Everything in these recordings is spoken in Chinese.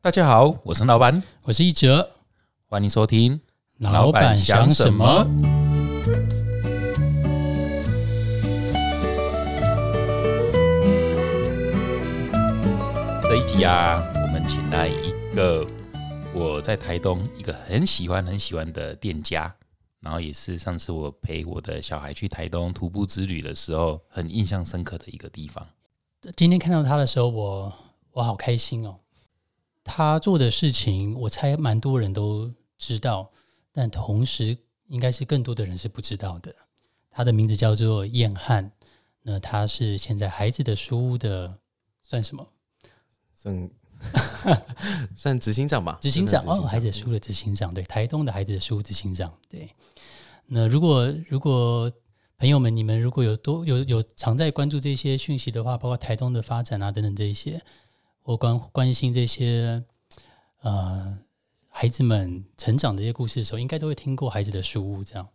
大家好，我是老板，我是一哲，欢迎收听。老板想什么？这一集啊，我们请来一个我在台东一个很喜欢很喜欢的店家，然后也是上次我陪我的小孩去台东徒步之旅的时候，很印象深刻的一个地方。今天看到他的时候，我我好开心哦。他做的事情，我猜蛮多人都知道，但同时应该是更多的人是不知道的。他的名字叫做燕汉，那他是现在孩子的书屋的算什么？算 算执行长吧，执行长哦，孩子书的执行长，对，台东的孩子的书执行长，对。那如果如果朋友们，你们如果有多有有常在关注这些讯息的话，包括台东的发展啊等等这一些，或关关心这些呃孩子们成长的一些故事的时候，应该都会听过孩子的书屋这样。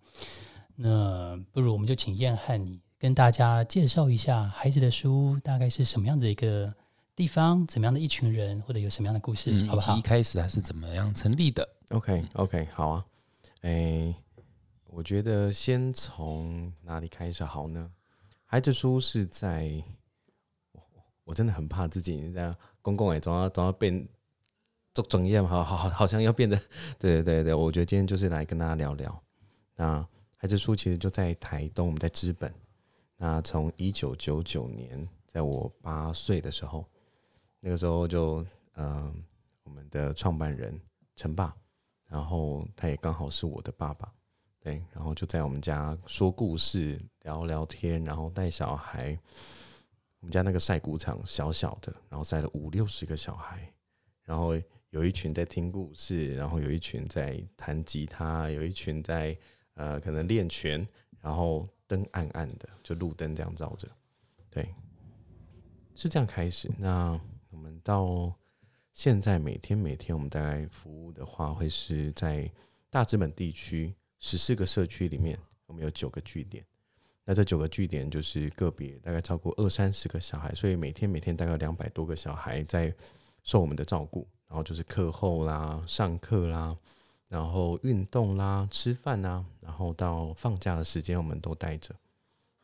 那不如我们就请燕汉你跟大家介绍一下孩子的书屋大概是什么样的一个地方，怎么样的一群人，或者有什么样的故事，好不好？一开始它是怎么样成立的？OK OK，好啊，哎。我觉得先从哪里开始好呢？孩子书是在，我真的很怕自己这样公公哎，总要总要变做专业，好好好，好像要变得，对对对对。我觉得今天就是来跟大家聊聊。那孩子书其实就在台东，我们在资本。那从一九九九年，在我八岁的时候，那个时候就嗯，我们的创办人陈爸，然后他也刚好是我的爸爸。对，然后就在我们家说故事、聊聊天，然后带小孩。我们家那个晒谷场小小的，然后晒了五六十个小孩，然后有一群在听故事，然后有一群在弹吉他，有一群在呃可能练拳，然后灯暗暗的，就路灯这样照着。对，是这样开始。那我们到现在每天每天，我们大概服务的话，会是在大资本地区。十四个社区里面，我们有九个据点。那这九个据点就是个别大概超过二三十个小孩，所以每天每天大概两百多个小孩在受我们的照顾。然后就是课后啦、上课啦、然后运动啦、吃饭啦，然后到放假的时间，我们都带着。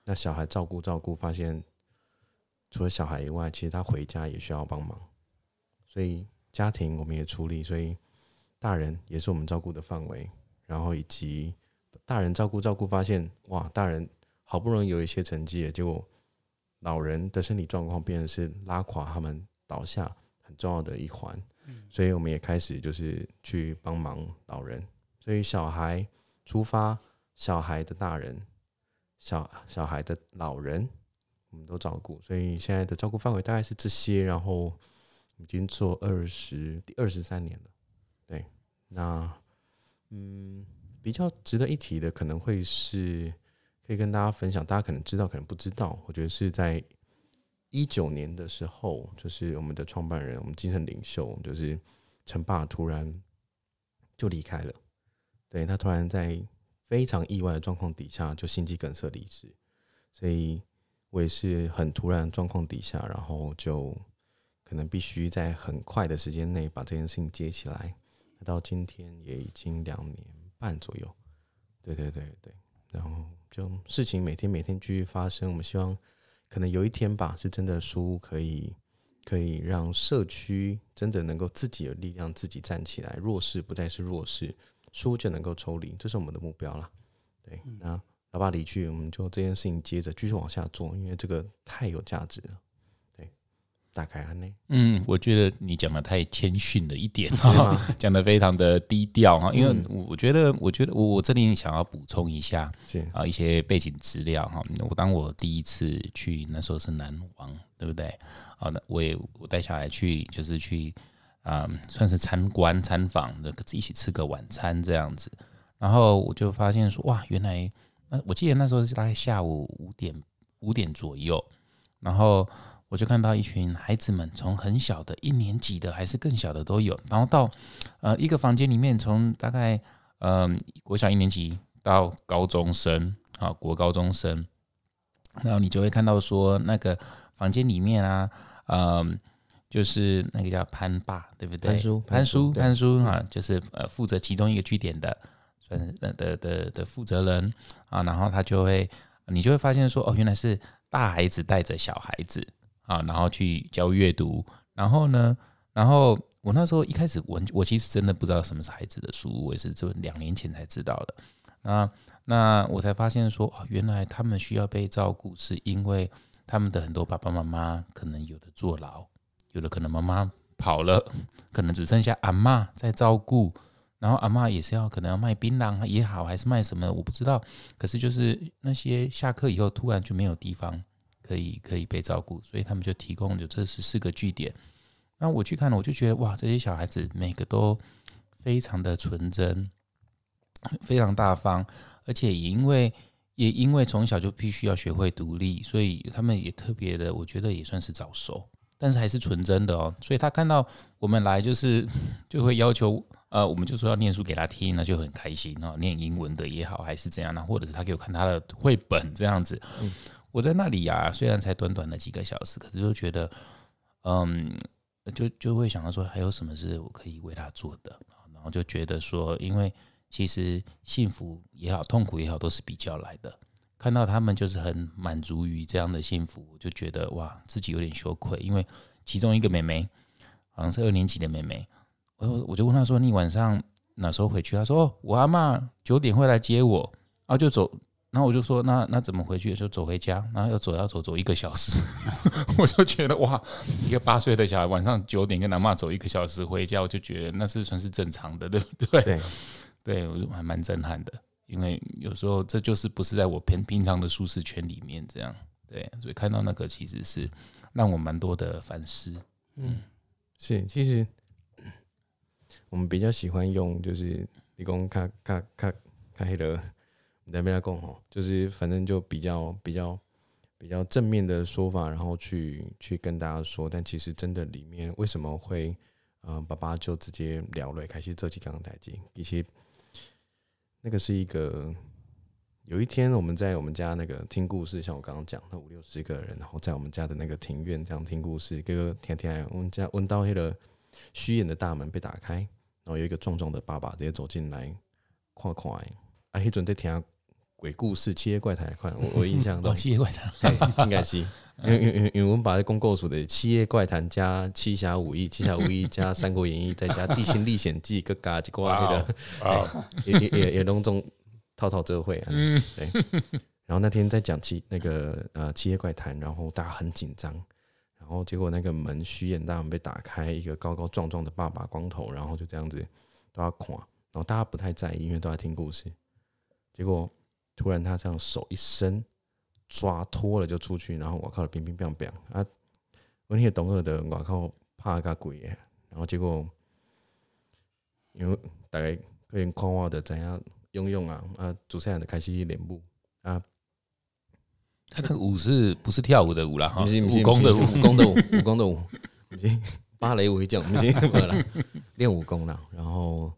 那小孩照顾照顾，发现除了小孩以外，其实他回家也需要帮忙。所以家庭我们也处理，所以大人也是我们照顾的范围。然后以及大人照顾照顾，发现哇，大人好不容易有一些成绩，结果老人的身体状况变成是拉垮他们倒下很重要的一环。所以我们也开始就是去帮忙老人。所以小孩出发，小孩的大人，小小孩的老人，我们都照顾。所以现在的照顾范围大概是这些。然后已经做二十第二十三年了。对，那。嗯，比较值得一提的可能会是可以跟大家分享，大家可能知道，可能不知道。我觉得是在一九年的时候，就是我们的创办人，我们精神领袖，就是陈爸突然就离开了。对他突然在非常意外的状况底下就心肌梗塞离世，所以我也是很突然状况底下，然后就可能必须在很快的时间内把这件事情接起来。到今天也已经两年半左右，对对对对，然后就事情每天每天继续发生。我们希望可能有一天吧，是真的书可以可以让社区真的能够自己有力量，自己站起来，弱势不再是弱势，书就能够抽离，这是我们的目标了。对，那老爸离去，我们就这件事情接着继续往下做，因为这个太有价值了。大概安内？嗯，我觉得你讲的太谦逊了一点，讲的非常的低调哈。因为我觉得，我觉得我我这里想要补充一下，是啊，一些背景资料哈。我当我第一次去那时候是南王，对不对？啊，那我也我带小孩去，就是去啊，算是参观参访的，一起吃个晚餐这样子。然后我就发现说，哇，原来那我记得那时候是大概下午五点五点左右，然后。我就看到一群孩子们，从很小的一年级的，还是更小的都有，然后到呃一个房间里面，从大概嗯国小一年级到高中生啊，国高中生，然后你就会看到说那个房间里面啊，嗯就是那个叫潘爸，对不对？潘叔潘叔，潘叔对潘叔哈，就是呃负责其中一个据点的，算是呃的的的负责人啊。然后他就会，你就会发现说，哦，原来是大孩子带着小孩子啊，然后去教阅读。然后呢，然后我那时候一开始我我其实真的不知道什么是孩子的书，我也是就两年前才知道的。那那我才发现说，哦，原来他们需要被照顾，是因为他们的很多爸爸妈妈可能有的坐牢，有的可能妈妈跑了，可能只剩下阿嬷在照顾，然后阿嬷也是要可能要卖槟榔也好，还是卖什么我不知道。可是就是那些下课以后突然就没有地方可以可以被照顾，所以他们就提供有这十四个据点。那我去看，我就觉得哇，这些小孩子每个都非常的纯真，非常大方，而且也因为也因为从小就必须要学会独立，所以他们也特别的，我觉得也算是早熟，但是还是纯真的哦。所以他看到我们来，就是 就会要求，呃，我们就说要念书给他听，那就很开心哦，念英文的也好，还是怎样呢？或者是他给我看他的绘本这样子。我在那里呀、虽然才短短的几个小时，可是就觉得，嗯，就就会想到说，还有什么是我可以为他做的，然后就觉得说，因为其实幸福也好，痛苦也好，都是比较来的。看到他们就是很满足于这样的幸福，我就觉得哇，自己有点羞愧。因为其中一个妹妹好像是二年级的妹妹，我我就问她说：“你晚上哪时候回去？”她说：“，我阿嬷九点会来接我，然后就走。”然后我就说：“那那怎么回去？”就走回家，然后要走要走走一个小时，我就觉得哇，一个八岁的小孩晚上九点跟他妈走一个小时回家，我就觉得那是算是正常的，对不对？对，对我就还蛮震撼的，因为有时候这就是不是在我平平常的舒适圈里面这样，对，所以看到那个其实是让我蛮多的反思。嗯是，其实我们比较喜欢用就是你讲卡卡卡卡黑的，你在边来讲吼，就是反正就比较比较比较正面的说法，然后去去跟大家说，但其实真的里面为什么会，呃，爸爸就直接聊了，开始这几刚台机，其实那个是一个。有一天，我们在我们家那个听故事，像我刚刚讲，那五六十个人，然后在我们家的那个庭院这样听故事，哥哥天天我们家闻到那个虚掩的大门被打开，然后有一个壮壮的爸爸直接走进来，看看的，啊，迄阵在听鬼故事、七夜 怪谈，看我我印象哦，中七夜怪谈，应该是，因为因为因为因我们把这公构署的《七夜怪谈》加《七侠五义》、《七侠五义》加《三国演义》，再加《地心历险记》，各加一个那个。哦，也也也也隆重套套这会啊，对。然后那天在讲七那个呃七夜怪谈，然后大家很紧张，然后结果那个门虚掩大门被打开，一个高高壮壮的爸爸光头，然后就这样子都要垮，然后大家不太在意，因为都在听故事。结果突然他这样手一伸，抓脱了就出去，然后我靠，乒乒乓乓啊！我那个懂二的，我靠，怕个鬼耶！然后结果因为大概可能看我的怎样用用啊啊，主持人就开始练舞啊，他那个舞是不是跳舞的舞啦？哈，武功的武功的舞，武功的舞，不是芭蕾舞一种，不是 没有啦，练武功啦。然后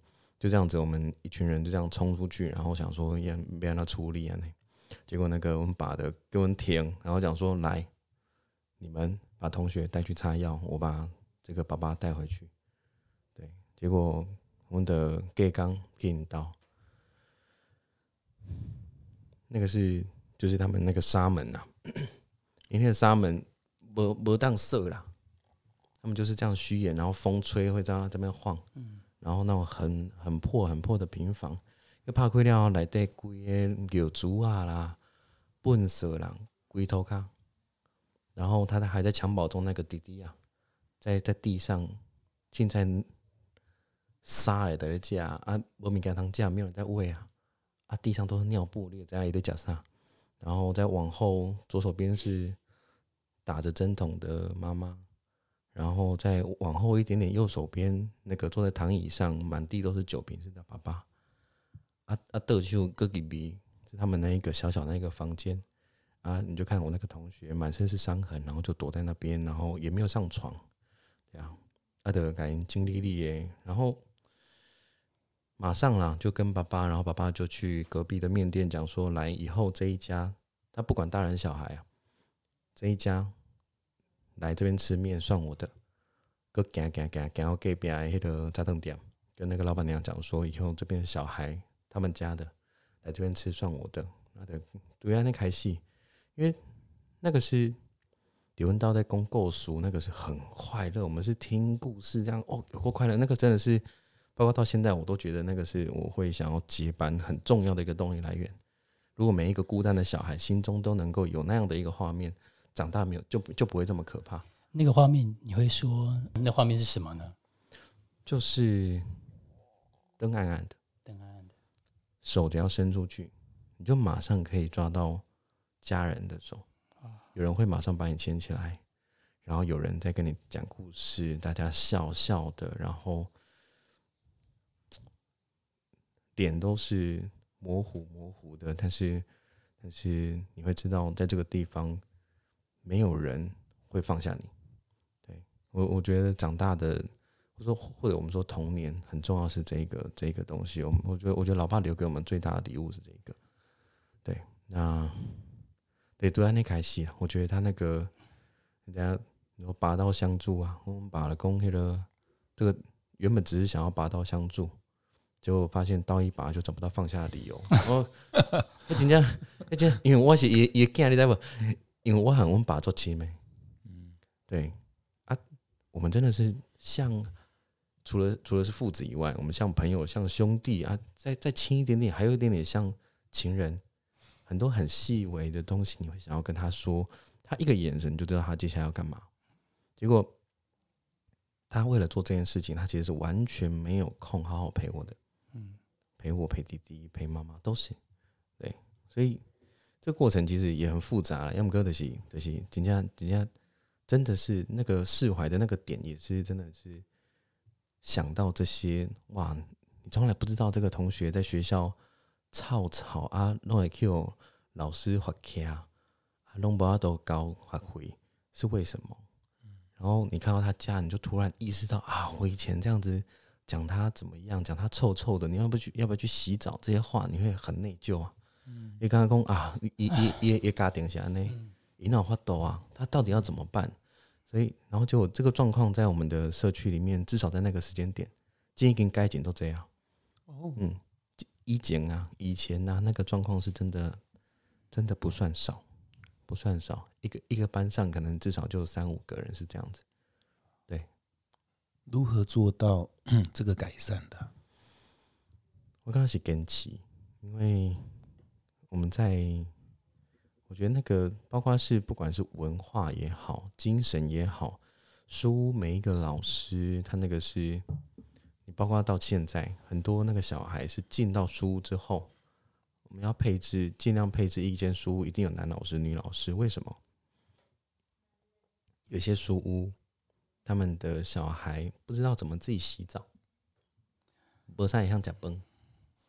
就这样子，我们一群人就这样冲出去，然后想说要别让他出力啊，那结果那个我们把的给我们停，然后讲说来，你们把同学带去擦药，我把这个爸爸带回去。对，结果我们的 gay 刚引到，那个是就是他们那个沙门呐、啊，因为沙门不不当色啦，他们就是这样虚掩，然后风吹会这样这边晃，然后那种很很破很破的平房，又怕亏了内底规个尿珠啊啦、笨色啦、龟头卡，然后他还在襁褓中那个弟弟啊，在在地上现在沙来的架啊，无物件通架，没有人在喂啊，啊地上都是尿布，你也知道伊在讲啥。然后再往后，左手边是打着针筒的妈妈，然后再往后一点点，右手边那个坐在躺椅上，满地都是酒瓶是的爸爸。啊啊，豆就哥弟比是他们那一个小小那一个房间啊，你就看我那个同学满身是伤痕，然后就躲在那边，然后也没有上床，这样啊的感觉经历力耶，然后。马上啦，就跟爸爸，然后爸爸就去隔壁的面店讲说，来以后这一家，他不管大人小孩啊，这一家来这边吃面算我的，个行行行行到隔壁的迄个炸灯店，跟那个老板娘讲说，以后这边小孩他们家的来这边吃算我的，那的对啊，那开戏，因为那个是李文道在公构书，那个是很快乐，我们是听故事这样哦，有过快乐，那个真的是，包括到现在我都觉得那个是我会想要接班很重要的一个动力来源。如果每一个孤单的小孩心中都能够有那样的一个画面，长大没有就就不会这么可怕。那个画面你会说，那画面是什么呢？就是灯暗暗的，灯暗暗的，手只要伸出去，你就马上可以抓到家人的手，有人会马上把你牵起来，然后有人在跟你讲故事，大家笑笑的，然后脸都是模糊模糊的，但是但是你会知道，在这个地方没有人会放下你。对我，我觉得长大的。说或者我们说童年很重要是这个这个东西，我我觉得我觉得老爸留给我们最大的礼物是这个，对，那对读安那开戏我觉得他那个人家说拔刀相助啊，我们拔了弓那个这个原本只是想要拔刀相助，结果发现刀一拔就找不到放下的理由。我，那今天那今天因为我是也也惊你知不？因为我喊我们拔做亲妹，嗯，对。啊，我们真的是像。除了除了是父子以外，我们像朋友、像兄弟啊，再再亲一点点，还有一点点像情人，很多很细微的东西，你会想要跟他说，他一个眼神就知道他接下来要干嘛。结果他为了做这件事情，他其实是完全没有空好好陪我的，嗯，陪我、陪弟弟、陪妈妈都是，对，所以这过程其实也很复杂了。要么哥的是的是，人家人家真的是那个释怀的那个点，也是真的是。想到这些哇，你从来不知道这个同学在学校吵吵啊，弄来 Q 老师发卡啊，弄不阿都高发挥是为什么？然后你看到他家，你就突然意识到啊，我以前这样子讲他怎么样，讲他臭臭的，你要不去要不要去洗澡？这些话你会很内疚啊。你刚刚讲啊，也也也也家庭下呢，一脑发抖啊，他到底要怎么办？所以，然后就这个状况在我们的社区里面，至少在那个时间点，建议跟该警都这样。哦，嗯，以前啊，以前啊，那个状况是真的，真的不算少，不算少。一个一个班上可能至少就三五个人是这样子。对，如何做到这个改善的？我刚开始跟起，因为我们在。我觉得那个，包括是不管是文化也好，精神也好，书每一个老师，他那个是，你包括到现在很多那个小孩是进到书屋之后，我们要配置，尽量配置一间书屋一定有男老师、女老师。为什么？有些书屋，他们的小孩不知道怎么自己洗澡，脖上也像假崩。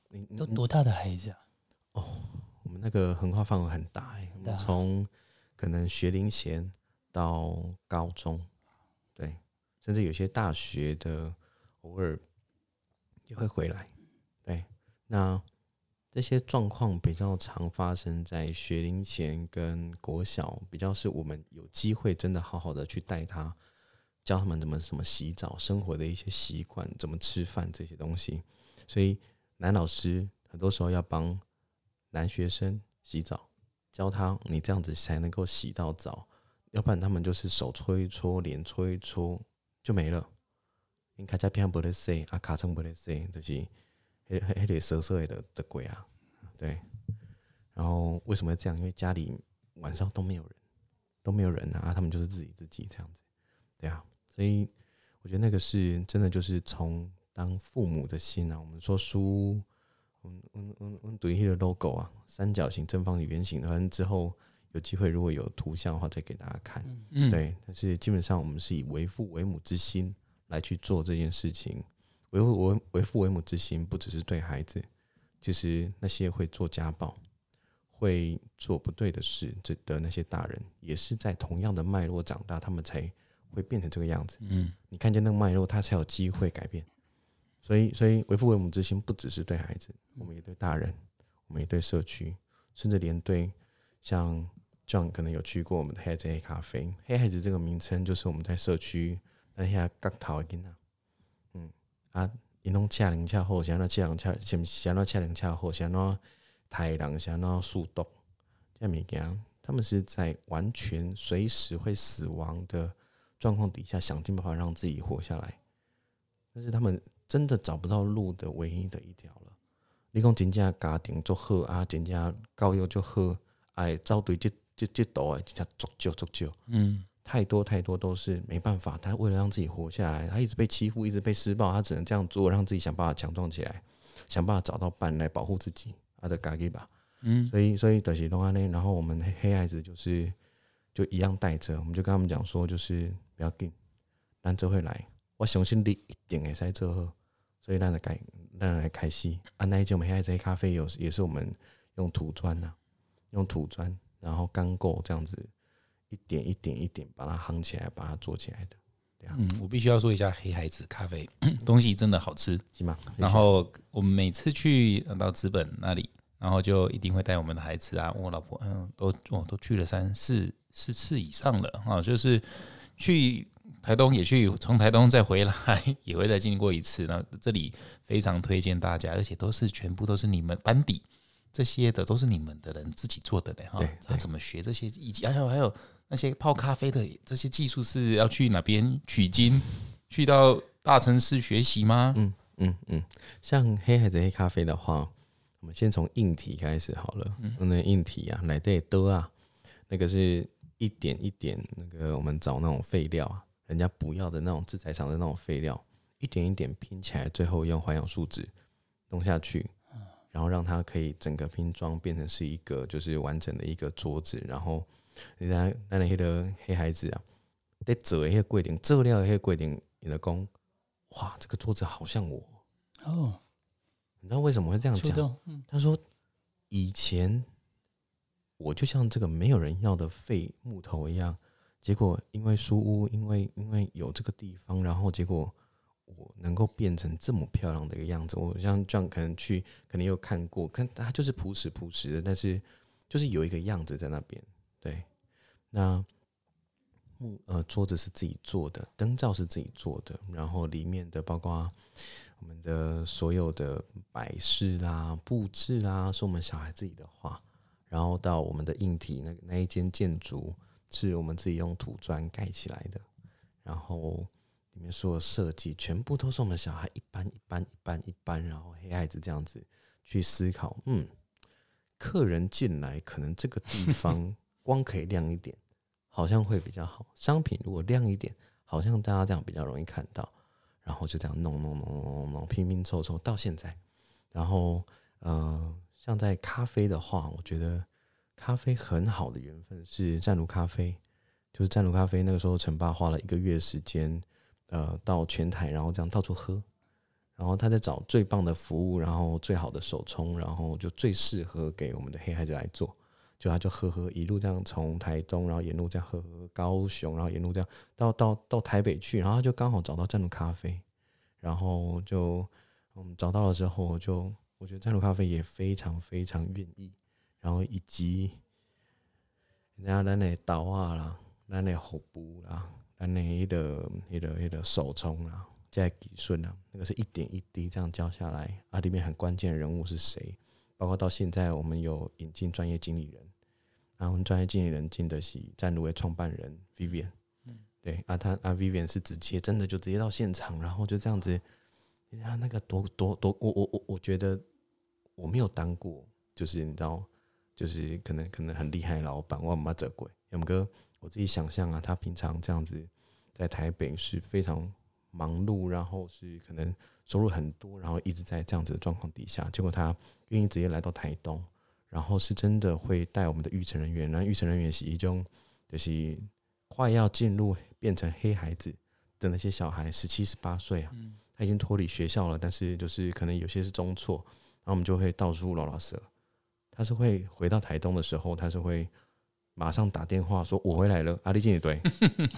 你都多大的孩子啊？哦。我们那个横跨范围很大哎，从可能学龄前到高中，对，甚至有些大学的偶尔也会回来，对。那这些状况比较常发生在学龄前跟国小，比较是我们有机会真的好好的去带他，教他们怎么怎么洗澡、生活的一些习惯、怎么吃饭这些东西。所以男老师很多时候要帮。男学生洗澡，教他你这样子才能够洗到澡，要不然他们就是手搓一搓，脸搓一搓就没了。你卡加片不得洗，啊卡层不得洗，就是黑黑黑得涩涩的的鬼啊，对。然后为什么这样？因为家里晚上都没有人，都没有人啊，他们就是自己自己这样子，对啊。所以我觉得那个是真的，就是从当父母的心啊，我们说书。嗯嗯嗯嗯，对一个 logo 啊，三角形、正方形、圆形，反正之后有机会如果有图像的话，再给大家看。嗯，对，但是基本上我们是以为父为母之心来去做这件事情。为父为为父为母之心，不只是对孩子，其实那些会做家暴、会做不对的事这的那些大人，也是在同样的脉络长大，他们才会变成这个样子。嗯，你看见那个脉络，他才有机会改变。所以，所以为父为母之心不只是对孩子，我们也对大人，我们也对社区，甚至连对像 John 可能有去过我们的黑子黑咖啡，黑孩子这个名称就是我们在社区咱遐角头的囡仔，嗯啊，因拢车灵车好，是安怎车灵车，是是安怎车灵车好，是安怎杀人，是安怎速毒，这物件，他们是在完全随时会死亡的状况底下，想尽办法让自己活下来。但是他们真的找不到路的唯一的一条了。你讲真正家庭做好啊，真正教育就好，哎，遭对这这这道啊真正足少足少。嗯太多太多都是没办法，他为了让自己活下来，他一直被欺负，一直被施暴，他只能这样做，让自己想办法强壮起来，想办法找到伴来保护自己，他的嘎给吧。嗯所以，所以的是东安呢，然后我们黑黑孩子就是就一样带着，我们就跟他们讲说，就是不要紧，咱这会来，我相信你一定会使做好，所以咱来改，咱来开心。啊，那一间我们黑孩子黑咖啡有也是我们用土砖呐、用土砖，然后钢构这样子一点一点一点把它夯起来，把它做起来的，嗯，我必须要说一下黑孩子咖啡 东西真的好吃。行吗？然后我们每次去呃到资本那里，然后就一定会带我们的孩子啊，我老婆嗯都我都去了三四四次以上了啊，就是去台东也去，从台东再回来 也会再经过一次。那这里非常推荐大家，而且都是全部都是你们班底这些的都是你们的人自己做的嘞哈对。他怎么学这些以及还有还有那些泡咖啡的这些技术是要去哪边取经？去到大城市学习吗？嗯嗯嗯，像黑孩子黑咖啡的话，我们先从硬体开始好了。嗯，那硬体啊，来对的啊，那个是一点一点，那个我们找那种废料啊，人家不要的那种制材厂的那种废料，一点一点拼起来，最后用环氧树脂弄下去，然后让它可以整个拼装变成是一个就是完整的一个桌子，然后人家那那个黑孩子啊，在做的那个过程，做料的那个过程，你的工，哇，这个桌子好像我。哦，你知道为什么会这样讲？他说以前我就像这个没有人要的废木头一样，结果因为书屋，因为因为有这个地方，然后结果我能够变成这么漂亮的一个样子。我像这样可能去，可能有看过，看它就是朴实朴实的，但是就是有一个样子在那边。对，那木呃桌子是自己做的，灯罩是自己做的，然后里面的包括我们的所有的摆饰啦、布置啦，是我们小孩自己的画，然后到我们的硬体那那一间建筑是我们自己用土砖盖起来的，然后里面所有设计全部都是我们小孩一般一般一般一般，然后黑孩子这样子去思考，嗯，客人进来可能这个地方 光可以亮一点，好像会比较好，商品如果亮一点，好像大家这样比较容易看到。然后就这样弄弄弄弄弄弄，拼拼凑凑到现在。然后呃，像在咖啡的话，我觉得咖啡很好的缘分是湛卢咖啡，就是湛卢咖啡那个时候，陈爸花了一个月时间，呃，到全台，然后这样到处喝。然后他在找最棒的服务，然后最好的手冲，然后就最适合给我们的黑孩子来做。就他就喝喝一路这样从台东，然后沿路这样喝喝高雄，然后沿路这样到到到台北去，然后他就刚好找到湛卢咖啡，然后就嗯找到了之后就，我觉得湛卢咖啡也非常非常愿意，然后以及人家咱的刀啊啦，咱的火布啦，咱的迄个迄个迄个手冲啦，这技术啊，那个是一点一滴这样教下来啊，里面很关键的人物是谁？包括到现在我们有引进专业经理人。啊，我们专业经理人进的是湛卢的创办人 Vivian，对啊，他啊 Vivian 是直接真的就直接到现场，然后就这样子，他那个多多多，我我我我觉得我没有当过，就是你知道，就是可能可能很厉害的老板，我妈责鬼，勇哥，我自己想象啊，他平常这样子在台北是非常忙碌，然后是可能收入很多，然后一直在这样子的状况底下，结果他愿意直接来到台东。然后是真的会带我们的育成人员，然后育成人员是一种就是快要进入变成黑孩子的那些小孩，十七十八岁啊，他已经脱离学校了，但是就是可能有些是中辍，然后我们就会到处老老舍，他是会回到台东的时候，他是会马上打电话说我回来了，阿丽进也对，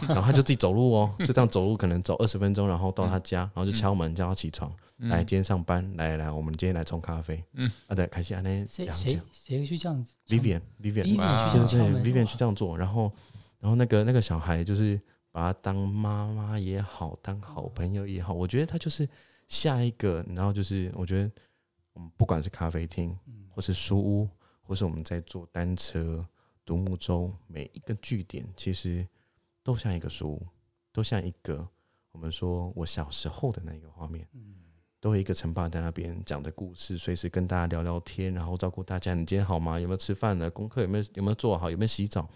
然后他就自己走路哦，就这样走路，可能走二十分钟，然后到他家，然后就敲门叫他起床。来，今天上班，来来来，我们今天来冲咖啡。嗯，啊，对，开心啊，那谁谁谁会去这样子？Vivian Vivian Vivian 去这对对样敲门，Vivian 去这样做，然后然后那个那个小孩就是把他当妈妈也好，当好朋友也好，我觉得他就是下一个，然后就是我觉得我们不管是咖啡厅，或是书屋，或是我们在坐单车、独木舟，每一个据点其实都像一个书屋，都像一个我们说我小时候的那个画面。都有一个陈爸在那边讲的故事，随时跟大家聊聊天，然后照顾大家。你今天好吗？有没有吃饭呢？功课有没有有没有做好？有没有洗澡？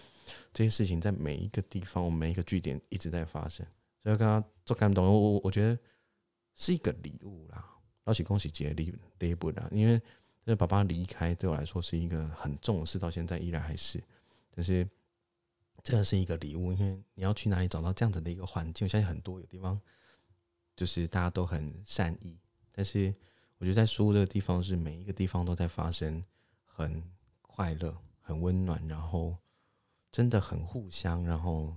这些事情在每一个地方，我们每一个据点一直在发生。所以刚刚做感动，我我我觉得是一个礼物啦，恭喜恭喜节礼礼物啦。因为这爸爸离开对我来说是一个很重的事，到现在依然还是。但是这个是一个礼物，因为你要去哪里找到这样子的一个环境？我相信很多有地方就是大家都很善意。但是我觉得在书这个地方是每一个地方都在发生，很快乐、很温暖，然后真的很互相。然后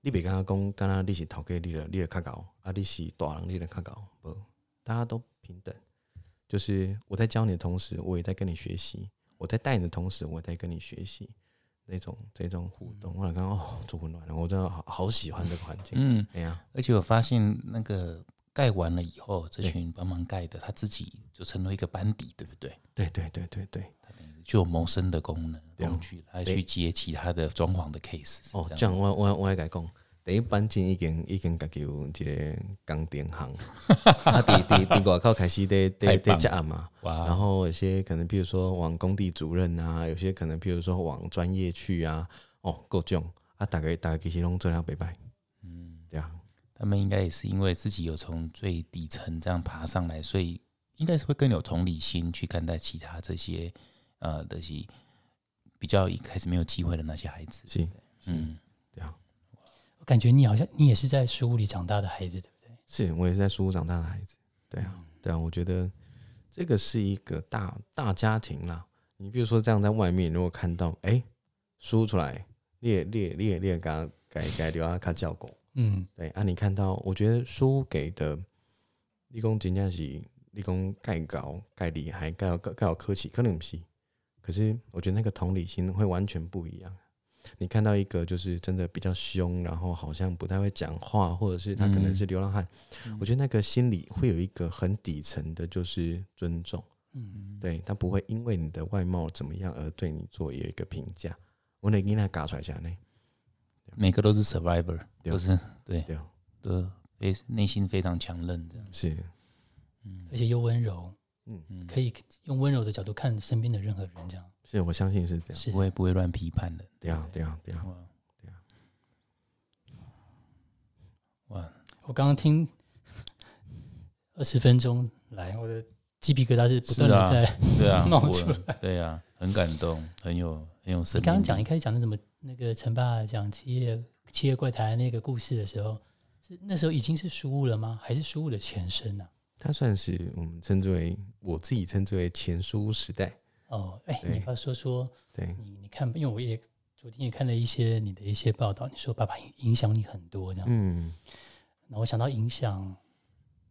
你别跟他讲，刚刚你是头家，你的你的较高，啊，你是大人，你的较高，不，大家都平等。就是我在教你的同时，我也在跟你学习；我在带你的同时，我也在跟你学习。那种这种互动，我刚刚哦，做温暖了，我真的好好喜欢这个环境。嗯，哎呀，而且我发现那个。盖完了以后，这群帮忙盖的，他自己就成为一个班底，对不对？对对对对对，就有谋生的功能工具，来去接其他的装潢的 case。哦，这样我我我来讲，第一班进已经已经家己有一个钢电行，啊，第第第外口开始在在 在加嘛，然后有些可能，比如说往工地主任啊，有些可能，比如说往专业去啊，哦，各种。啊，大概大概其实拢做了拜拜，嗯，对啊。他们应该也是因为自己有从最底层这样爬上来，所以应该是会更有同理心去看待其他这些呃这些比较一开始没有机会的那些孩子。是，嗯，对啊。我感觉你好像你也是在书屋里长大的孩子，对不对？是我也是在书屋长大的孩子。对啊，对啊。我觉得这个是一个大大家庭啦。你比如说这样在外面，如果看到哎书出来，列列列列，刚刚改改掉啊，看教过。嗯，对啊，你看到，我觉得书给的立功真正是立功盖高盖厉害盖有盖盖有客气，可能不是，可是我觉得那个同理心会完全不一样。你看到一个就是真的比较凶，然后好像不太会讲话，或者是他可能是流浪汉，我觉得那个心里会有一个很底层的，就是尊重。嗯，对他不会因为你的外貌怎么样而对你做有一个评价。我那给他搞出来下呢。每个都是 survivor，都是对，都非内心非常强韧的，是，嗯，而且又温柔，嗯。嗯，可以用温柔的角度看身边的任何人，这样，是我相信是这样，不会不会乱批判的，对啊对啊对啊，对啊，哇！我刚刚听 二十分钟来，我的鸡皮疙瘩是不断的在对啊 冒出来，对啊，很感动，很有很有深。你刚刚讲一开始讲的怎么？那个陈爸讲七业七业怪谈那个故事的时候，是那时候已经是书屋了吗？还是书屋的前身呢？它算是我们称之为我自己称之为前书屋时代。哦，哎，你要说说，对你你看，因为我也昨天也看了一些你的一些报道，你说爸爸影响你很多这样。嗯，那我想到影响，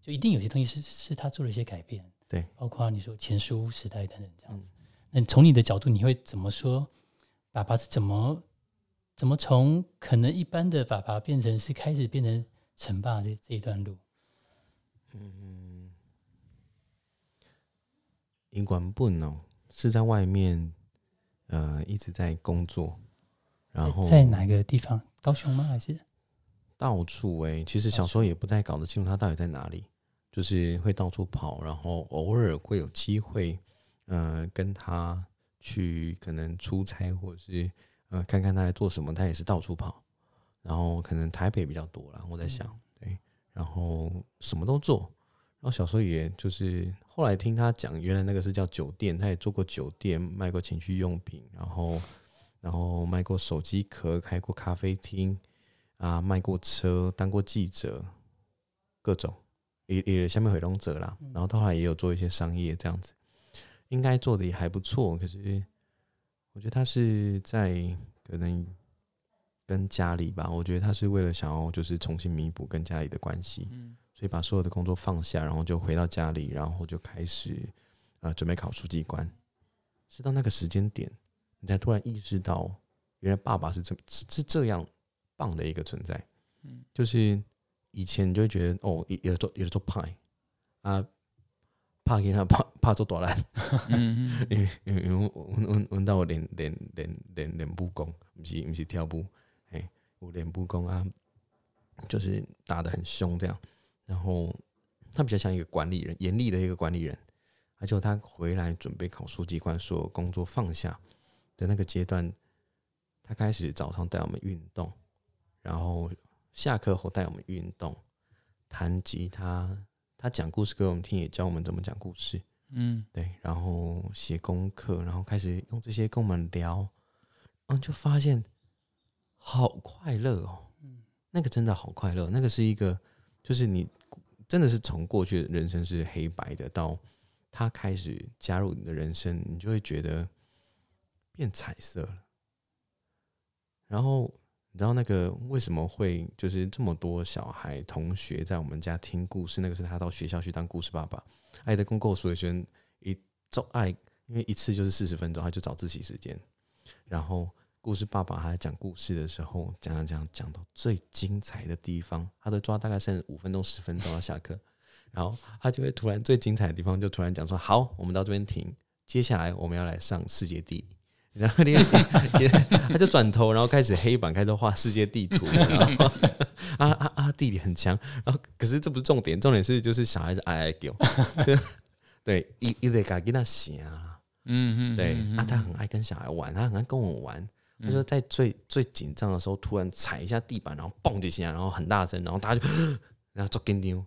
就一定有些东西是是他做了一些改变。对，包括你说前书时代等等这样子。那从你的角度，你会怎么说？爸爸是怎么？怎么从可能一般的爸爸变成是开始变成成爸这这一段路？嗯，英管不哦，是在外面，呃，一直在工作，然后在哪个地方？高雄吗？还是到处？哎，其实小时候也不太搞得清楚他到底在哪里，就是会到处跑，然后偶尔会有机会，呃，跟他去可能出差或者是。呃，看看他在做什么，他也是到处跑，然后可能台北比较多了。我在想，对，然后什么都做。然后小时候也就是后来听他讲，原来那个是叫酒店，他也做过酒店，卖过情趣用品，然后然后卖过手机壳，开过咖啡厅啊，卖过车，当过记者，各种也也下面回龙者啦。然后后来也有做一些商业这样子，应该做的也还不错，可是。我觉得他是在可能跟家里吧，我觉得他是为了想要就是重新弥补跟家里的关系，嗯，所以把所有的工作放下，然后就回到家里，然后就开始呃准备考书记官。是到那个时间点，你才突然意识到，原来爸爸是这是这样棒的一个存在。嗯，就是以前你就会觉得哦，有的做也做派。啊，怕给他怕怕做多烂，嗯因为因为因为我我我到我练练练练练武功，不是不是跳舞，哎，我练武功啊，就是打的很凶这样，然后他比较像一个管理人，严厉的一个管理人。而且他回来准备考书记官，所有工作放下的那个阶段，他开始早上带我们运动，然后下课后带我们运动，弹吉他，他讲故事给我们听，也教我们怎么讲故事。嗯对，然后写功课，然后开始用这些跟我们聊，然后就发现好快乐哦，那个真的好快乐，那个是一个，就是你真的是从过去的人生是黑白的，到他开始加入你的人生，你就会觉得变彩色了。然后你知道那个为什么会就是这么多小孩同学在我们家听故事？那个是他到学校去当故事爸爸。爱的公共所有学生一做爱，因为一次就是四十分钟，他就找自习时间。然后故事爸爸他在讲故事的时候，讲讲讲讲到最精彩的地方，他都抓大概剩五分钟十分钟要下课，然后他就会突然最精彩的地方就突然讲说：“好，我们到这边停，接下来我们要来上世界地理。”然后另外他就转头，然后开始黑板开始画世界地图，然后 啊啊啊，地理很强。然后可是这不是重点，重点是就是小孩子爱爱给我，对，一一得给他写啊，嗯嗯，对啊，他很爱跟小孩玩，他很爱跟我玩。他说在最最紧张的时候，突然踩一下地板，然后蹦几下，然后很大声，然后大家就然后做跟丢。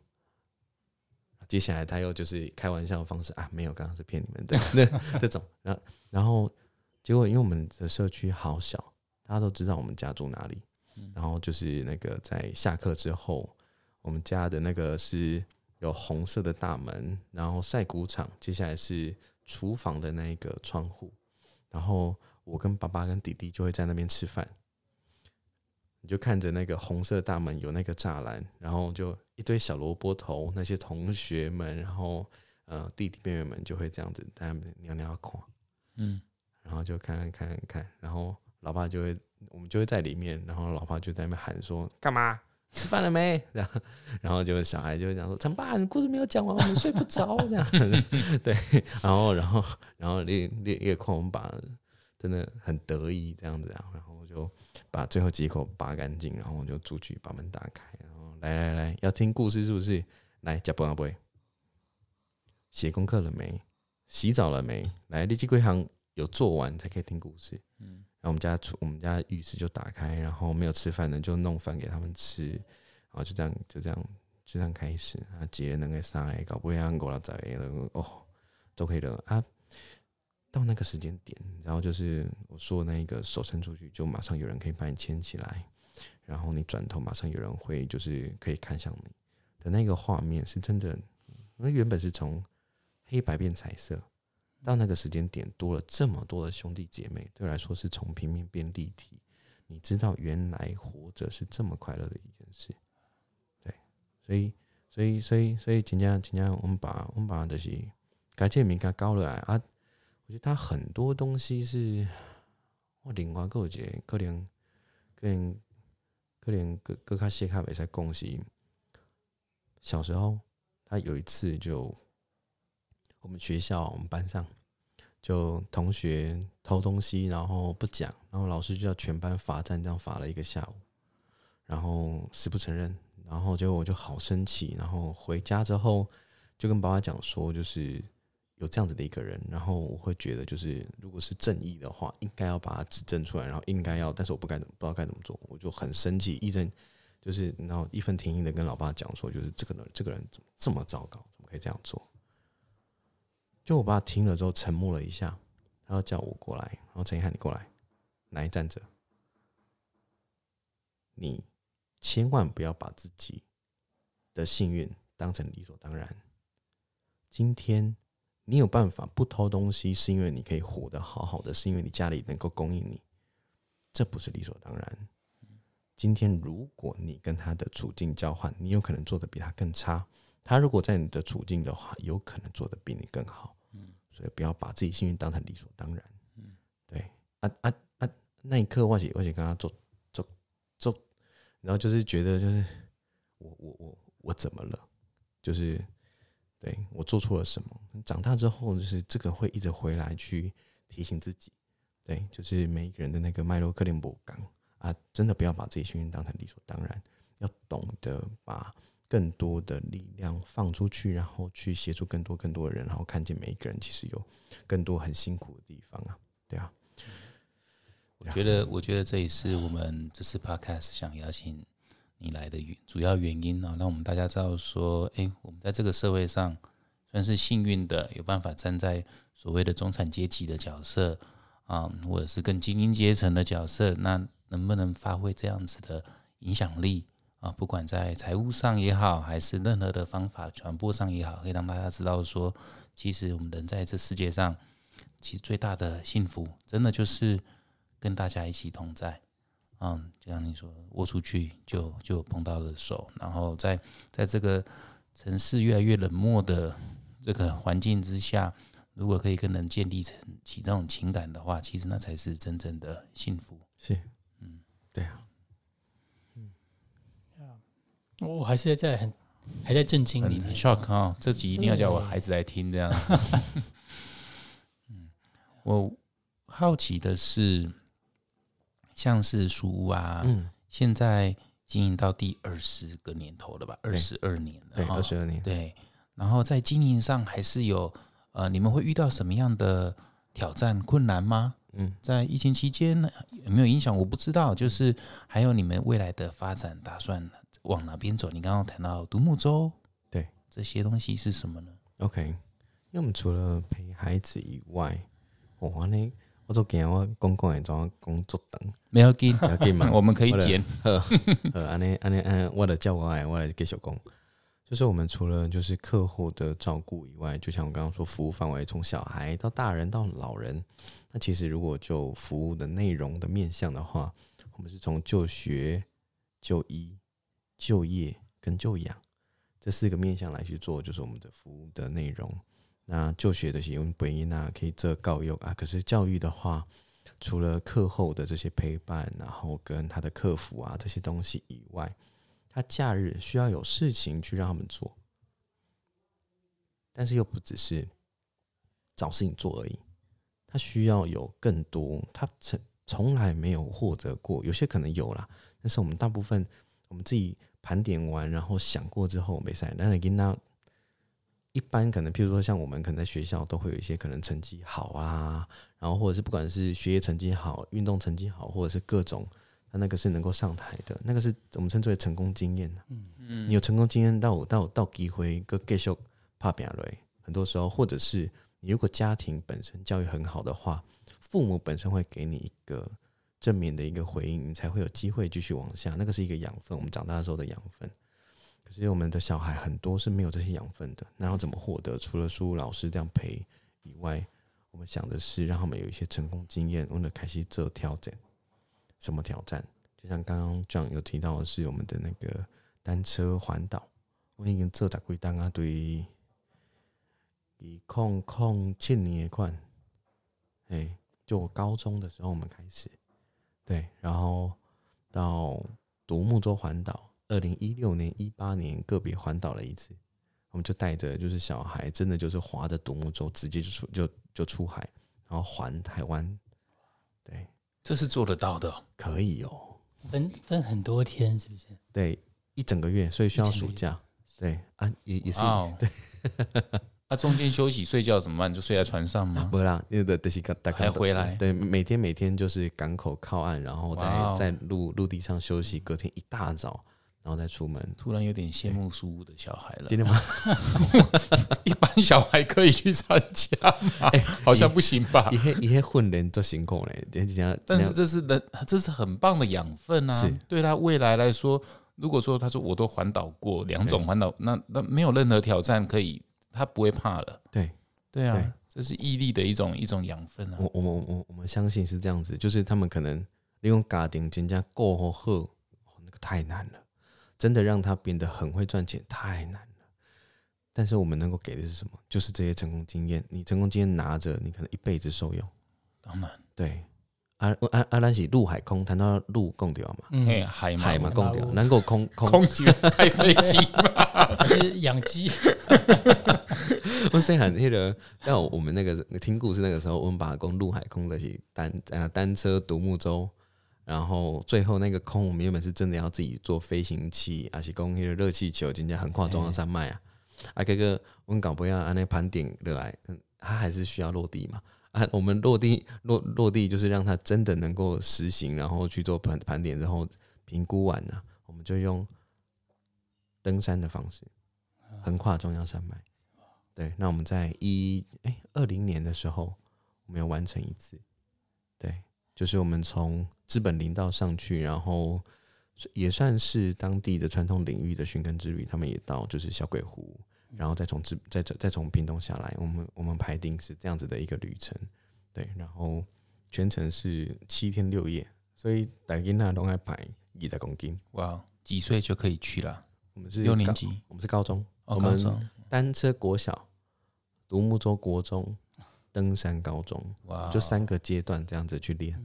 接下来他又就是开玩笑的方式啊，没有，刚刚是骗你们的，那这种，然后然后结果因为我们的社区好小，大家都知道我们家住哪里，然后就是那个在下课之后，我们家的那个是有红色的大门，然后晒谷场，接下来是厨房的那一个窗户，然后我跟爸爸跟弟弟就会在那边吃饭，你就看着那个红色大门有那个栅栏，然后就一堆小萝卜头，那些同学们，然后呃弟弟妹妹们就会这样子在那边尿尿看，嗯然后就看看看看看，然后老爸就会我们就会在里面，然后老爸就在那边喊说干嘛？吃饭了没？然后，然后就小孩就会讲说：“陈爸，你故事没有讲完，我们睡不着。”这样，对，然后，然后，然后列列列空，我们把真的很得意这样子啊，然后就把最后几口拔干净，然后我就出去把门打开，然后来来来，要听故事是不是？来，加班啊不会？写功课了没？洗澡了没？来，立即归行有做完才可以听故事。嗯然后我们家厨我们家浴室就打开，然后没有吃饭的就弄饭给他们吃，然后就这样就这样就这样开始啊，节能个三个搞不会让狗了仔哦都可以了啊。到那个时间点，然后就是我说那个手伸出去，就马上有人可以把你牵起来，然后你转头，马上有人会就是可以看向你的那个画面，是真的。那原本是从黑白变彩色，到那个时间点多了这么多的兄弟姐妹，对我来说是从平面变立体。你知道，原来活着是这么快乐的一件事，对，所以，所以，所以，所以，今天，今天我们把我们把这些改这名给高了来啊。我觉得他很多东西是，我另外个一个可能，可能，可能各各卡些卡袂使讲是，小时候他有一次就。我们学校，我们班上就同学偷东西，然后不讲，然后老师就要全班罚站，这样罚了一个下午，然后死不承认，然后结果我就好生气，然后回家之后就跟爸爸讲说，就是有这样子的一个人，然后我会觉得，就是如果是正义的话，应该要把他指证出来，然后应该要，但是我不该不知道该怎么做，我就很生气，一阵就是然后义愤填膺的跟老爸讲说，就是这个人这个人怎么这么糟糕，怎么可以这样做？就我爸听了之后沉默了一下，他要叫我过来，然后陈一涵，你过来，来站着。你千万不要把自己的幸运当成理所当然。今天你有办法不偷东西，是因为你可以活得好好的，是因为你家里能够供应你，这不是理所当然。今天如果你跟他的处境交换，你有可能做的比他更差；他如果在你的处境的话，有可能做的比你更好。所以不要把自己幸运当成理所当然。对，啊啊啊！那一刻我是我是跟他做做做然后就是觉得就是我我我我怎么了？就是对我做错了什么？长大之后，就是这个会一直回来去提醒自己，对，就是每一个人的那个麦洛克林伯刚啊，真的不要把自己训练当成理所当然，要懂得把更多的力量放出去，然后去协助更多更多的人，然后看见每一个人其实有更多很辛苦的地方啊，对啊。我觉得，我觉得这也是我们这次 podcast 想邀请你来的原主要原因呢，让我们大家知道说，哎，我们在这个社会上算是幸运的，有办法站在所谓的中产阶级的角色啊，或者是更精英阶层的角色，那能不能发挥这样子的影响力啊？不管在财务上也好，还是任何的方法传播上也好，可以让大家知道说，其实我们人在这世界上，其实最大的幸福，真的就是。跟大家一起同在，嗯，就像你说，握出去就就碰到了手，然后在在这个城市越来越冷漠的这个环境之下，如果可以跟人建立成起这种情感的话，其实那才是真正的幸福。是，嗯，对啊，嗯，我还是在很还在震惊里面，shock 啊！这集一定要叫我孩子来听这样子。嗯，我好奇的是。像是书屋啊，嗯，现在经营到第二十个年头了吧？二十二年了，对，二十二年，对。然后在经营上还是有呃，你们会遇到什么样的挑战困难吗？嗯，在疫情期间有没有影响？我不知道。就是还有你们未来的发展打算往哪边走？你刚刚谈到独木舟，对，这些东西是什么呢？OK，因为我们除了陪孩子以外，我呢。我做惊我公共的种工作等，没有给，没有给嘛，我们可以剪。呵，安尼安尼安，我的叫我来，我来给小工。就是我们除了就是客户的照顾以外，就像我刚刚说，服务范围从小孩到大人到老人。那其实如果就服务的内容的面向的话，我们是从就学、就医、就业跟就养这四个面向来去做，就是我们的服务的内容。那就学的是用本音啊，可以做教育啊。可是教育的话，除了课后的这些陪伴，然后跟他的客服啊这些东西以外，他假日需要有事情去让他们做，但是又不只是找事情做而已，他需要有更多，他从从来没有获得过，有些可能有啦，但是我们大部分我们自己盘点完，然后想过之后没赛，那你跟他。一般可能，譬如说，像我们可能在学校都会有一些可能成绩好啊，然后或者是不管是学业成绩好、运动成绩好，或者是各种，他那个是能够上台的，那个是我们称之为成功经验嗯嗯，你有成功经验到到到机会个继续怕变累，很多时候，或者是你如果家庭本身教育很好的话，父母本身会给你一个正面的一个回应，你才会有机会继续往下。那个是一个养分，我们长大的时候的养分。可是我们的小孩很多是没有这些养分的，然后怎么获得？除了输入老师这样陪以外，我们想的是让他们有一些成功经验，为了开始做挑战。什么挑战？就像刚刚 John 有提到的是我们的那个单车环岛，我已经做十几单啊，对，以控控七年款，哎，就我高中的时候我们开始，对，然后到独木舟环岛。二零一六年、一八年个别环岛了一次，我们就带着就是小孩，真的就是划着独木舟，直接就出就就出海，然后环台湾。对，这是做得到的，可以哦。分分很多天，是不是？对，一整个月，所以需要暑假。对啊，也也是 对。那中间休息睡觉怎么办？就睡在船上吗？不啦，因为的都是大概回来。对，每天每天就是港口靠岸，然后在在陆陆地上休息，隔天一大早。然后再出门，突然有点羡慕苏屋的小孩了。真的吗？一般小孩可以去参加吗？好像不行吧？一些一些混人做行控嘞，但是这是人，这是很棒的养分啊！对他未来来说，如果说他说我都环岛过两种环岛，那那没有任何挑战可以，他不会怕了。对对啊，这是毅力的一种一种养分啊！我我们我我们相信是这样子，就是他们可能利用家庭增加过后后，那个太难了。真的让他变得很会赚钱太难了，但是我们能够给的是什么？就是这些成功经验。你成功经验拿着，你可能一辈子受用。当然，对啊啊啊，咱是陆海空，谈到陆共掉嘛，嗯，海嘛，海嘛共掉，能够空空。空气开飞机嘛，还是养鸡？我细汉迄个，在我们那个听故事那个时候，我们把它讲陆海空的是单啊单车独木舟，然后最后那个空，我们原本是真的要自己做飞行器，还是讲迄个热气球，今天横跨中央山脉啊。啊，这个我们搞不要按那盘点热来，嗯，它还是需要落地嘛。啊，我们落地落落地就是让它真的能够实行，然后去做盘盘点，然后评估完呢，我们就用登山的方式横跨中央山脉。对，那我们在一哎二零年的时候，我们要完成一次。对，就是我们从资本林道上去，然后也算是当地的传统领域的寻根之旅，他们也到就是小鬼湖，然后再从资再再从屏东下来，我们我们排定是这样子的一个旅程。对，然后全程是七天六夜，所以大家那都爱排二十公斤。哇，几岁就可以去了？我们是，六年级我们是高中，哦，我们，单车国小、独木舟国中、登山高中，哇，就三个阶段这样子去练。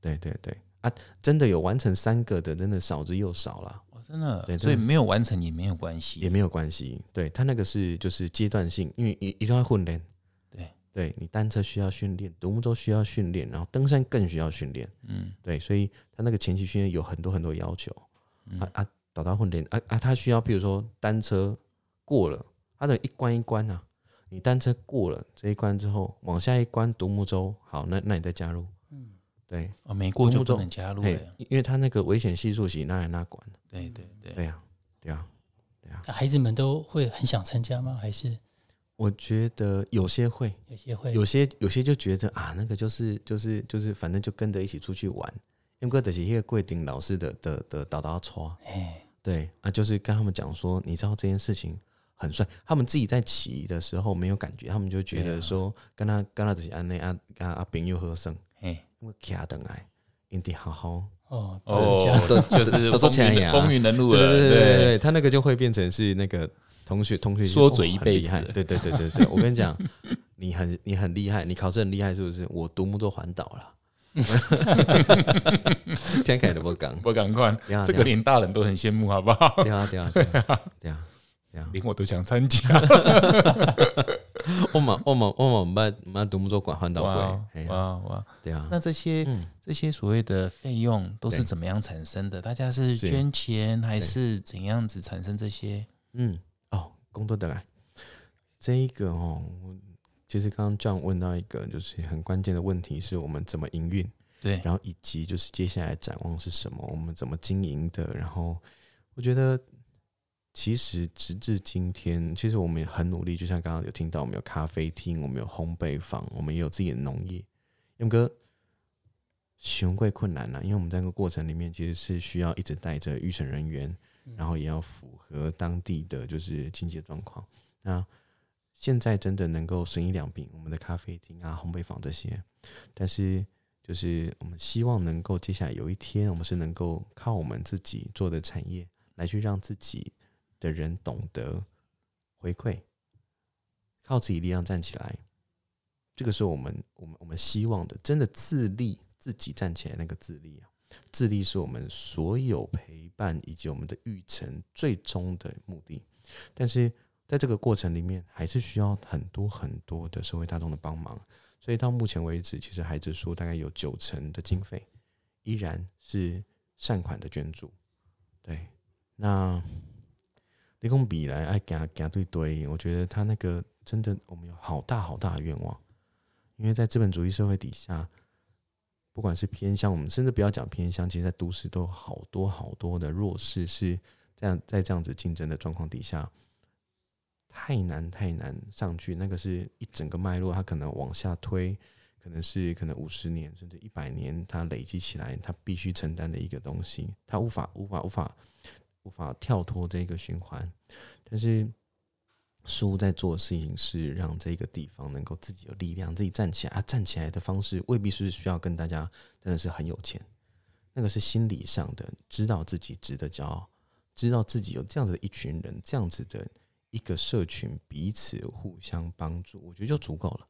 对对对啊，真的有完成三个的，真的少之又少啦，哦，真的，所以没有完成也没有关系，也没有关系。对他那个是就是阶段性，因为一一定要训练。对，对你单车需要训练，独木舟需要训练，然后登山更需要训练。嗯对，所以他那个前期训练有很多很多要求。嗯啊啊，导到混练啊啊，他需要比如说单车过了，他的一关一关啊，你单车过了这一关之后，往下一关独木舟，好，那那你再加入。嗯，对，哦，没过就不能加入因为他那个危险系数是那来那管的。对对对，对呀、对呀、孩子们都会很想参加吗？还是我觉得有些会，有些会？有些有些就觉得啊，那个就是就是就是，反正就跟着一起出去玩。因为就是一个桂顶老师的的的导导戳，哎，对啊，就是跟他们讲说，你知道这件事情很帅。他们自己在骑的时候没有感觉，他们就觉得说，跟他跟他这些安内啊跟阿朋友喝胜，嘿，我卡等来，一定好好。哦。哦，就是 都说风云起来风云人物对了，对对对对，他那个就会变成是那个同学同学说嘴一辈子对对对对对，我跟你讲，你很你很厉害，你考试很厉害是不是？我独木舟环岛了。天凯都不敢，不赶快，对啊这个连大人都很羡慕，好不好？对啊对啊对啊！连我都想参加，我们我们我们把把独木舟管环岛哇会，哎呀哇哇！对啊，那这些嗯这些所谓的费用都是怎么样产生的？大家是是捐钱还是怎样子产生这些？嗯哦，工作的来这一个哦，其实刚刚 John 问到一个就是很关键的问题，是我们怎么营运。对，然后以及就是接下来展望是什么，我们怎么经营的。然后我觉得，其实直至今天，其实我们也很努力。就像刚刚有听到，我们有咖啡厅，我们有烘焙坊，我们也有自己的农业。勇哥，雄贵困难啊了、因为我们在这个过程里面其实是需要一直带着预审人员，然后也要符合当地的就是经济状况。那现在真的能够损一两病，我们的咖啡厅啊、烘焙坊这些，但是就是我们希望能够接下来有一天，我们是能够靠我们自己做的产业来去让自己的人懂得回馈，靠自己力量站起来。这个是我们我们我们希望的，真的自立，自己站起来那个自立啊，自立是我们所有陪伴以及我们的育成最终的目的。但是在这个过程里面，还是需要很多很多的社会大众的帮忙。所以到目前为止，其实孩子书大概有九成的经费依然是善款的捐助。对，那立功比来爱给给对堆，我觉得他那个真的，我们有好大好大的愿望，因为在资本主义社会底下，不管是偏向，我们甚至不要讲偏向，其实在都市都有好多好多的弱势是这样在这样子竞争的状况底下，太难太难上去，那个是一整个脉络，它可能往下推，可能是可能五十年甚至一百年，它累积起来，它必须承担的一个东西，它无法无法无法无法跳脱这个循环。但是书在做的事情是让这个地方能够自己有力量，自己站起来。啊，站起来的方式未必是需要跟大家真的是很有钱，那个是心理上的，知道自己值得骄傲，知道自己有这样子的一群人，这样子的一个社群彼此互相帮助，我觉得就足够了。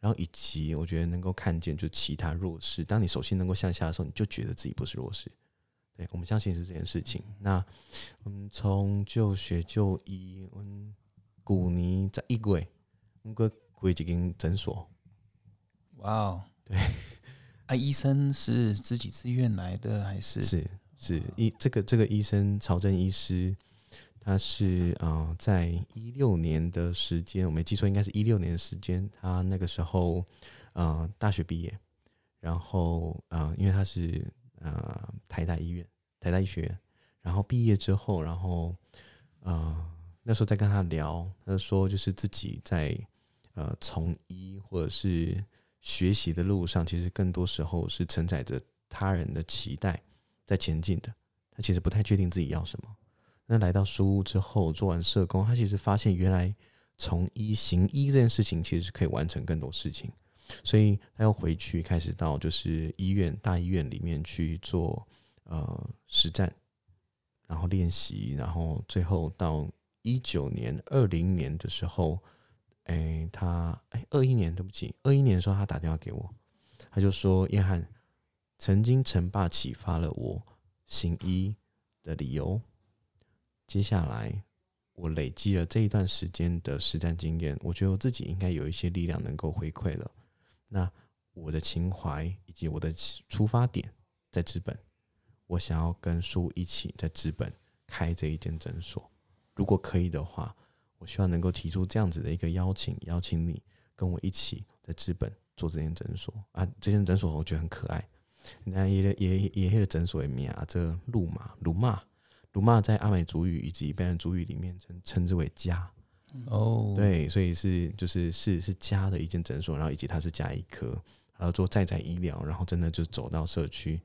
然后以及我觉得能够看见就其他弱势。当你首先能够向下的时候，你就觉得自己不是弱势。对我们相信是这件事情。那我们，从就学就医，嗯，古尼在一轨，那个归几间诊所。哇哦，对，啊，医生是自己自愿来的还是？是是医这个这个医生曹正医师，他是啊、在一六年的时间，我没记错，应该是一六年的时间，他那个时候呃大学毕业，然后呃因为他是呃台大医院台大医学院，然后毕业之后，然后呃那时候在跟他聊，他就说就是自己在呃从医或者是学习的路上，其实更多时候是承载着他人的期待在前进的。他其实不太确定自己要什么。那来到书屋之后，做完社工，他其实发现原来从医行医这件事情，其实是可以完成更多事情。所以他又回去开始到就是医院大医院里面去做呃实战，然后练习，然后最后到一九年、二零年的时候，哎，他哎二一年对不起，二一年的时候他打电话给我，他就说叶翰曾经陈霸启发了我行医的理由，接下来我累积了这一段时间的实战经验，我觉得我自己应该有一些力量能够回馈了。那我的情怀以及我的出发点在资本，我想要跟叔一起在资本开这一间诊所。如果可以的话，我希望能够提出这样子的一个邀请，邀请你跟我一起在资本做这间诊所啊。这间诊所我觉得很可爱。你看，也也也也的诊所里面啊，这个路马鲁骂鲁骂在阿美族语以及卑南族语里面称称之为家。哦，，对，所以是就是是是家的一间诊所，然后以及它是加医科，还要做在宅医疗，然后真的就走到社区。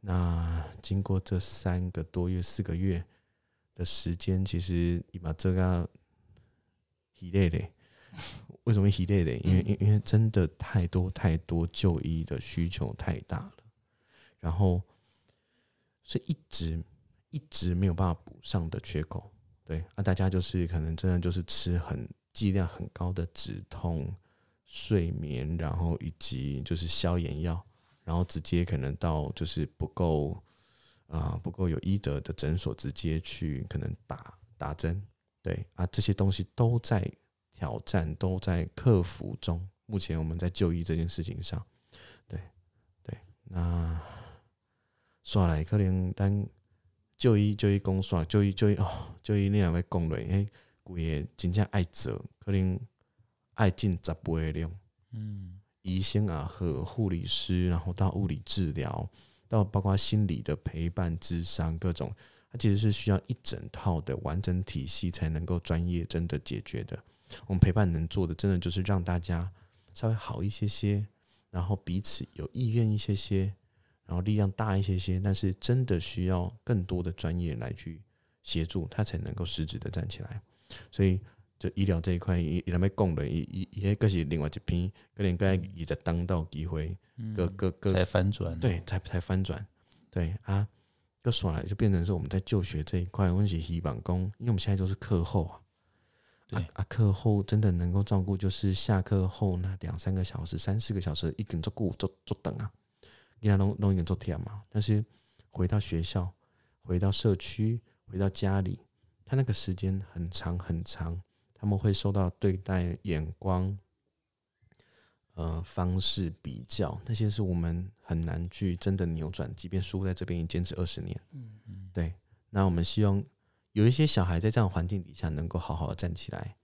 那经过这三个多月、四个月的时间，其实你把这个疲累嘞。为什么疲累嘞？因为因因为真的太多太多就医的需求太大了，然后是一直一直没有办法补上的缺口。对，那、大家就是可能真的就是吃很剂量很高的止痛、睡眠，然后以及就是消炎药，然后直接可能到就是不够啊、不够有医德的诊所直接去可能打打针，对啊，这些东西都在挑战，都在克服中。目前我们在就医这件事情上，对对，那说来可能咱就医就医公煞就医就医哦，就医你若要讲落，迄规个真正爱做，可能爱进十倍的量。嗯，医生啊和护理师，然后到物理治疗，到包括心理的陪伴、智商各种，它其实是需要一整套的完整体系才能够专业真的解决的。我们陪伴能做的，真的就是让大家稍微好一些些，然后彼此有意愿一些些，然后力量大一些些，但是真的需要更多的专业来去协助，他才能够实质的站起来。所以，就医疗这一块，伊伊那边讲的，伊伊伊迄个是另外一篇，可能该伊在当道机会，各各各才翻转，，对，才才翻转，对啊，个耍来就变成是我们在就学这一块，我们是希望工，因为我们现在都是课后啊，对啊啊，课后真的能够照顾，就是下课后那两三个小时、三四个小时，一个人做顾做做等啊，你看弄弄一个人做天嘛，但是回到学校、回到社区、回到家里，他那个时间很长很长，他们会受到对待眼光。呃，方式比较那些是我们很难去真的扭转，即便输在这边已坚持二十年，嗯嗯，对。那我们希望有一些小孩在这样环境底下能够好好的站起来，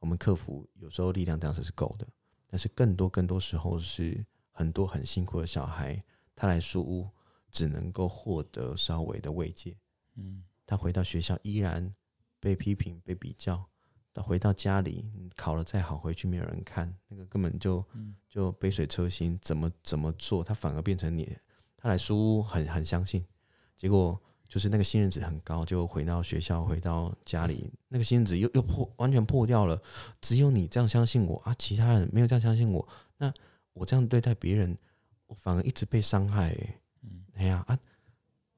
我们克服有时候力量这样子是够的，但是更多更多时候是很多很辛苦的小孩，他来书屋只能够获得稍微的慰藉，嗯，他回到学校依然被批评、被比较，他回到家里考了再好，回去没有人看，那个根本就就杯水车薪，怎么怎么做，他反而变成你，他来书屋很很相信，结果就是那个信任值很高，就回到学校，回到家里，那个信任值又又破完全破掉了，只有你这样相信我啊，其他人没有这样相信我，那我这样对待别人，我反而一直被伤害、欸，嗯，哎呀啊，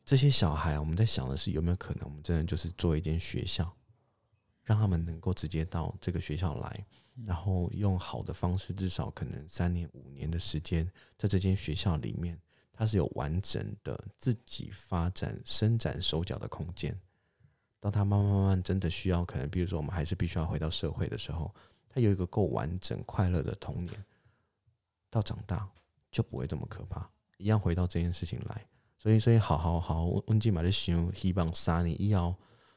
这些小孩啊，我们在想的是有没有可能，我们真的就是做一间学校，让他们能够直接到这个学校来，然后用好的方式，至少可能三年五年的时间，在这间学校里面，他是有完整的自己发展、伸展手脚的空间。当他慢慢慢慢真的需要，可能比如说我们还是必须要回到社会的时候，他有一个够完整、快乐的童年，到长大就不会这么可怕，一样回到这件事情来。所以，所以好好好，温温进买的想希望三年要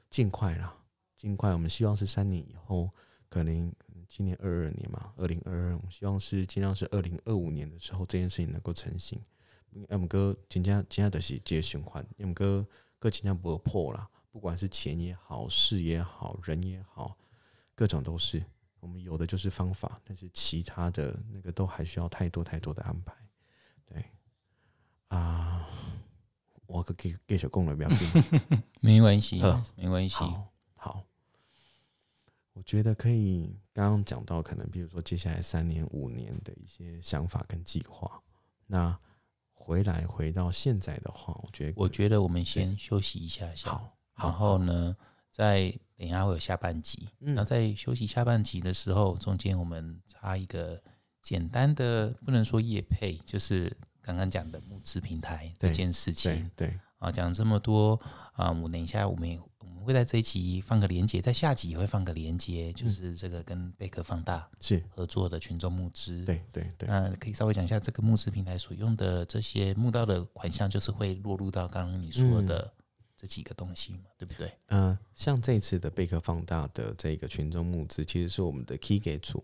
尽快啦，尽快。我们希望是三年以后，可能今年二二年嘛，二零二二，我希望是尽量是二零二五年的时候，这件事情能够成型。要么哥今天今天的是接循环，，M 哥哥尽量不会破啦。不管是钱也好，事也好，人也好，各种都是。我们有的就是方法，但是其他的那个都还需要太多太多的安排。对啊。我可给给小工了，不要紧，没关系，没关系。好，好，我觉得可以。刚刚讲到，可能比如说接下来三年、五年的一些想法跟计划。那回来回到现在的话，我觉得，我觉得我们先休息一下，好。然后呢，再等一下会有下半集。那在休息下半集的时候，中间我们插一个简单的，不能说夜配，就是。刚刚讲的募资平台这件事情，对啊，讲这么多啊，我等一下我们我们会在这一集放个连接，在下集也会放个连接，就是这个跟贝壳放大是。合作的群众募资，对对对，那可以稍微讲一下这个募资平台所用的这些募到的款项，就是会落入到刚刚你说的这几个东西嘛，对不对？嗯，像这次的贝壳放大的这个群众募资，其实是我们的 Key 给组。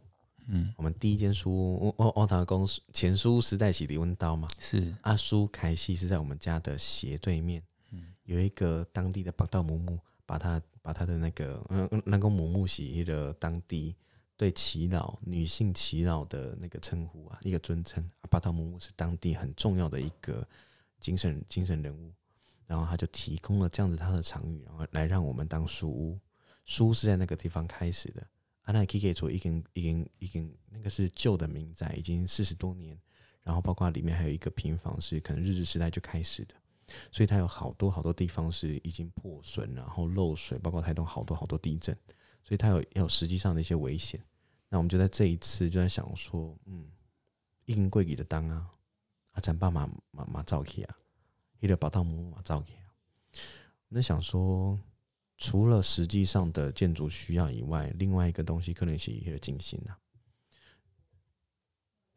嗯，我们第一间书屋，我我他公司前书时代洗涤温刀嘛，是。阿叔凯西是在我们家的斜对面，嗯，有一个当地的八道母木，把他把他的那个嗯那个母木洗的当地对祈祷女性祈祷的那个称呼啊，一个尊称，八道母木是当地很重要的一个精神精神人物，然后他就提供了这样子他的场域，然后来让我们当书屋，书是在那个地方开始的。阿那 K K 做已经已经已经那个是旧的民宅，已经四十多年，然后包括里面还有一个平房是可能日治时代就开始的，所以它有好多好多地方是已经破损，然后漏水，包括台东好多好多地震，所以它有有实际上的一些危险。那我们就在这一次就在想说，嗯，一根贵给的当啊，啊，咱爸妈妈妈造起啊，一个宝藏母嘛造起啊，我在想说。除了实际上的建筑需要以外，另外一个东西可能是一个精心呐。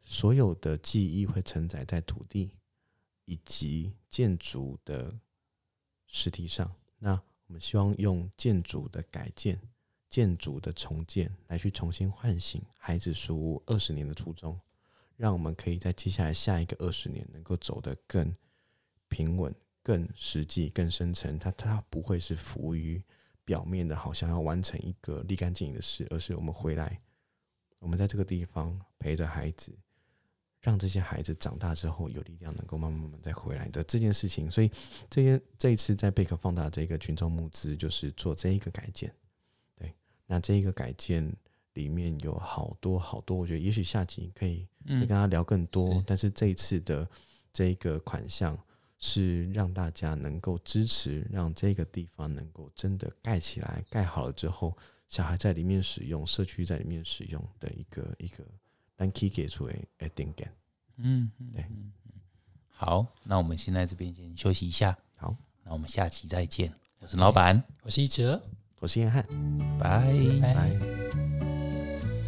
所有的记忆会承载在土地以及建筑的实体上。那我们希望用建筑的改建、建筑的重建来去重新唤醒孩子书屋二十年的初衷，让我们可以在接下来下一个二十年能够走得更平稳。更实际、更深层，它它不会是浮于表面的，好像要完成一个立竿见影的事，而是我们回来，我们在这个地方陪着孩子，让这些孩子长大之后有力量，能够慢慢慢慢再回来的这件事情。所以，这些这一次在贝壳放大这个群众募资，就是做这一个改建。对，那这一个改建里面有好多好多，我觉得也许下集可以可以跟他聊更多。但是这一次的这一个款项。是让大家能够支持，让这个地方能够真的盖起来，盖好了之后，小孩在里面使用，社区在里面使用的一个一个让 key 给出来一点点。嗯，对，好，那我们现在这边先休息一下。好，那我们下期再见。我是老板，我是一哲，我是燕汉，拜拜。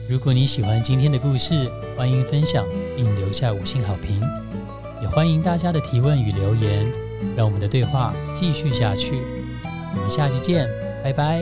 如果你喜欢今天的故事，欢迎分享并留下五星好评。欢迎大家的提问与留言，让我们的对话继续下去。我们下期见，拜拜。